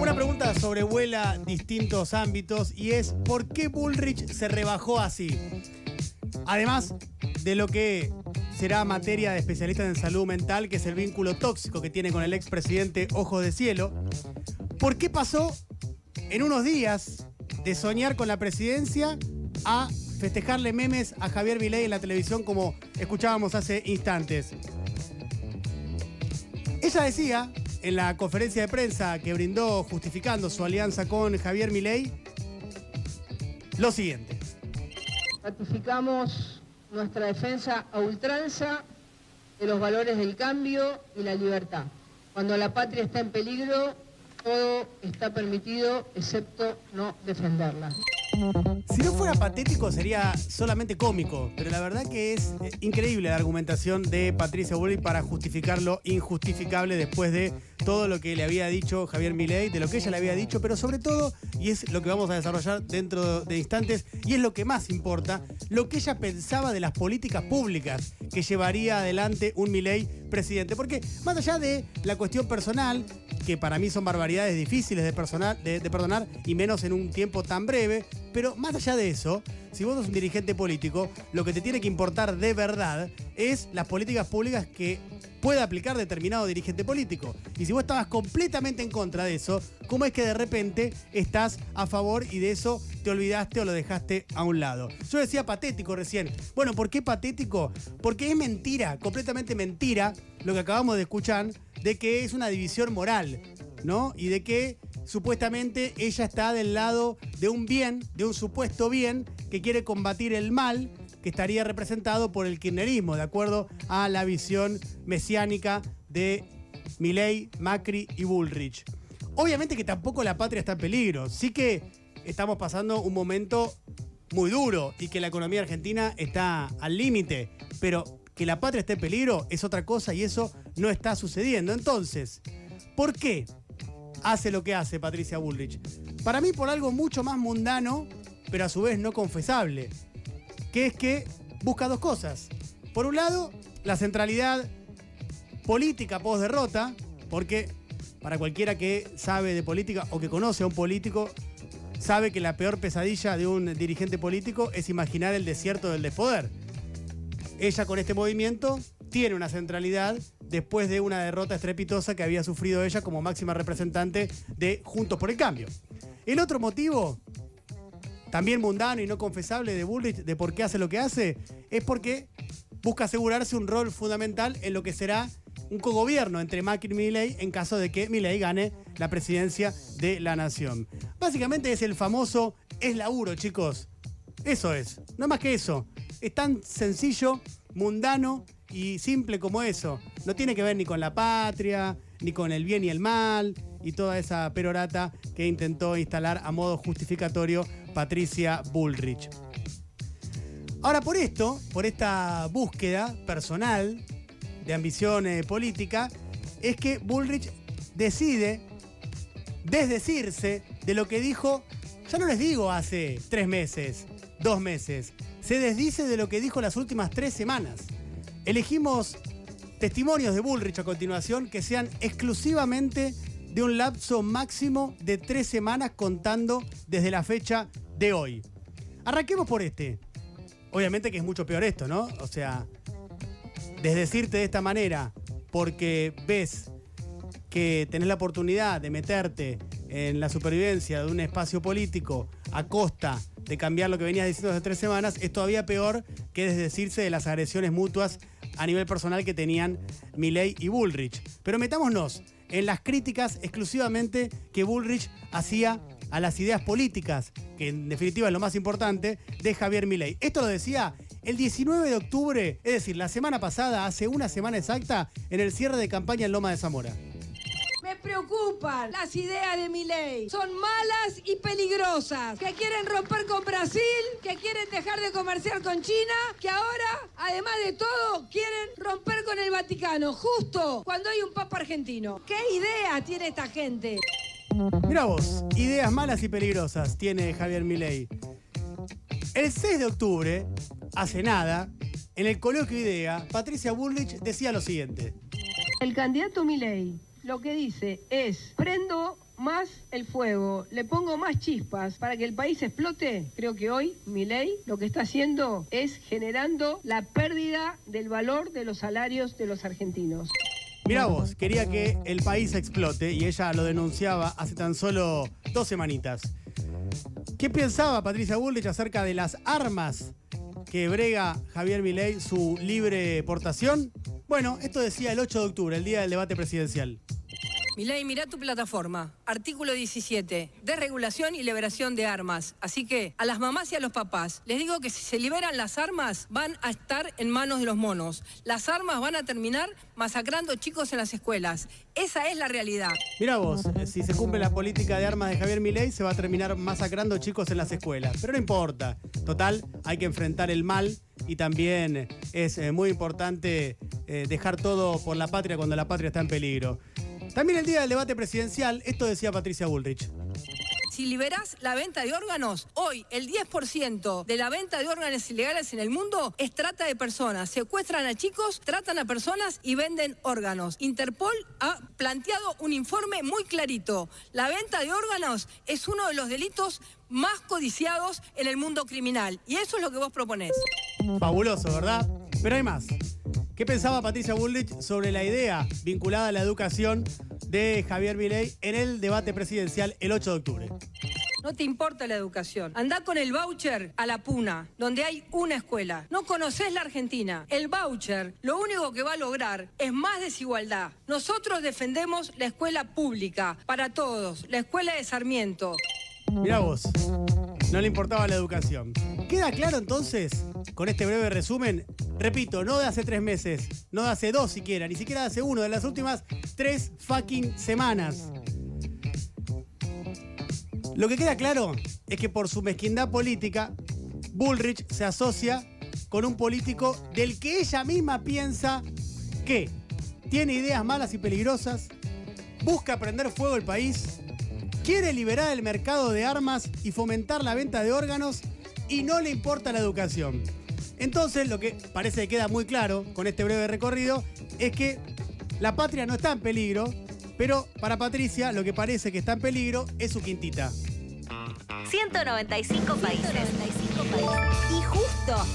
Una pregunta sobrevuela distintos ámbitos y es ¿por qué Bullrich se rebajó así? Además de lo que será materia de especialistas en salud mental, que es el vínculo tóxico que tiene con el expresidente Ojo de Cielo, ¿por qué pasó en unos días de soñar con la presidencia a festejarle memes a Javier Milei en la televisión como escuchábamos hace instantes? Ella decía en la conferencia de prensa que brindó justificando su alianza con Javier Milei lo siguiente. Ratificamos nuestra defensa a ultranza de los valores del cambio y la libertad. Cuando la patria está en peligro, todo está permitido excepto no defenderla. Si no fuera patético sería solamente cómico, pero la verdad que es eh, increíble la argumentación de Patricia Bullrich para justificar lo injustificable después de todo lo que le había dicho Javier Milei, de lo que ella le había dicho, pero sobre todo, y es lo que vamos a desarrollar dentro de instantes, y es lo que más importa, lo que ella pensaba de las políticas públicas que llevaría adelante un Milei presidente. Porque más allá de la cuestión personal, que para mí son barbaridades difíciles de, de, perdonar y menos en un tiempo tan breve. Pero más allá de eso, si vos sos un dirigente político, lo que te tiene que importar de verdad es las políticas públicas que pueda aplicar determinado dirigente político. Y si vos estabas completamente en contra de eso, ¿cómo es que de repente estás a favor y de eso te olvidaste o lo dejaste a un lado? Yo decía patético recién. Bueno, ¿por qué patético? Porque es mentira, completamente mentira, lo que acabamos de escuchar de que es una división moral, ¿no? Y de que supuestamente ella está del lado de un bien, de un supuesto bien, que quiere combatir el mal que estaría representado por el kirchnerismo, de acuerdo a la visión mesiánica de Milei, Macri y Bullrich. Obviamente que tampoco la patria está en peligro, sí que estamos pasando un momento muy duro y que la economía argentina está al límite, pero que la patria esté en peligro es otra cosa y eso no está sucediendo. Entonces, ¿por qué hace lo que hace Patricia Bullrich? Para mí por algo mucho más mundano, pero a su vez no confesable, que es que busca dos cosas. Por un lado, la centralidad política post derrota, porque para cualquiera que sabe de política o que conoce a un político, sabe que la peor pesadilla de un dirigente político es imaginar el desierto del despoder ella con este movimiento tiene una centralidad después de una derrota estrepitosa que había sufrido ella como máxima representante de Juntos por el Cambio. El otro motivo, también mundano y no confesable de Bullrich, de por qué hace lo que hace, es porque busca asegurarse un rol fundamental en lo que será un cogobierno entre Macri y Milley en caso de que Milley gane la presidencia de la nación. Básicamente es el famoso es laburo, chicos. Eso es, no más que eso. Es tan sencillo, mundano y simple como eso. No tiene que ver ni con la patria, ni con el bien y el mal, y toda esa perorata que intentó instalar a modo justificatorio Patricia Bullrich. Ahora, por esto, por esta búsqueda personal de ambición eh, política, es que Bullrich decide desdecirse de lo que dijo, ya no les digo hace tres meses, dos meses, se desdice de lo que dijo las últimas tres semanas. Elegimos testimonios de Bullrich a continuación que sean exclusivamente de un lapso máximo de tres semanas contando desde la fecha de hoy. Arranquemos por este. Obviamente que es mucho peor esto, ¿no? O sea, desdecirte de esta manera porque ves que tenés la oportunidad de meterte en la supervivencia de un espacio político a costa de cambiar lo que venías diciendo hace tres semanas, es todavía peor que desdecirse de las agresiones mutuas a nivel personal que tenían Milley y Bullrich. Pero metámonos en las críticas exclusivamente que Bullrich hacía a las ideas políticas, que en definitiva es lo más importante, de Javier Milei. Esto lo decía el 19 de octubre, es decir, la semana pasada, hace una semana exacta, en el cierre de campaña en Loma de Zamora. Preocupan las ideas de mi ley. Son malas y peligrosas. Que quieren romper con Brasil, que quieren dejar de comerciar con China, que ahora, además de todo, quieren romper con el Vaticano, justo cuando hay un papa argentino. ¿Qué idea tiene esta gente? Mira vos, ideas malas y peligrosas tiene Javier Milei. El 6 de octubre, hace nada, en el coloquio IDEA, Patricia Bullrich decía lo siguiente. El candidato Milei lo que dice es, prendo más el fuego, le pongo más chispas para que el país explote, creo que hoy mi ley lo que está haciendo es generando la pérdida del valor de los salarios de los argentinos. Mirá vos, quería que el país explote y ella lo denunciaba hace tan solo dos semanitas. ¿Qué pensaba Patricia Bullrich acerca de las armas que brega Javier Milei su libre portación? Bueno, esto decía el 8 de octubre, el día del debate presidencial. Milei, mira tu plataforma. Artículo 17. Desregulación y liberación de armas. Así que a las mamás y a los papás les digo que si se liberan las armas van a estar en manos de los monos. Las armas van a terminar masacrando chicos en las escuelas. Esa es la realidad. Mira vos, eh, si se cumple la política de armas de Javier Milei se va a terminar masacrando chicos en las escuelas. Pero no importa. Total, hay que enfrentar el mal y también es eh, muy importante eh, dejar todo por la patria cuando la patria está en peligro. También el día del debate presidencial, esto decía Patricia Bullrich. Si liberás la venta de órganos, hoy el 10% de la venta de órganos ilegales en el mundo es trata de personas. Secuestran a chicos, tratan a personas y venden órganos. Interpol ha planteado un informe muy clarito. La venta de órganos es uno de los delitos más codiciados en el mundo criminal. Y eso es lo que vos proponés. Fabuloso, ¿verdad? Pero hay más. ¿Qué pensaba Patricia Bullrich sobre la idea vinculada a la educación de Javier Milei en el debate presidencial el 8 de octubre? No te importa la educación. Anda con el voucher a la Puna, donde hay una escuela. No conoces la Argentina. El voucher lo único que va a lograr es más desigualdad. Nosotros defendemos la escuela pública para todos, la escuela de Sarmiento. Mira vos, no le importaba la educación. ¿Queda claro entonces, con este breve resumen, Repito, no de hace tres meses, no de hace dos siquiera, ni siquiera de hace uno, de las últimas tres fucking semanas. Lo que queda claro es que por su mezquindad política, Bullrich se asocia con un político del que ella misma piensa que tiene ideas malas y peligrosas, busca prender fuego el país, quiere liberar el mercado de armas y fomentar la venta de órganos y no le importa la educación. Entonces, lo que parece que queda muy claro con este breve recorrido es que la patria no está en peligro, pero para Patricia lo que parece que está en peligro es su quintita. 195 países. 195 países. Y justo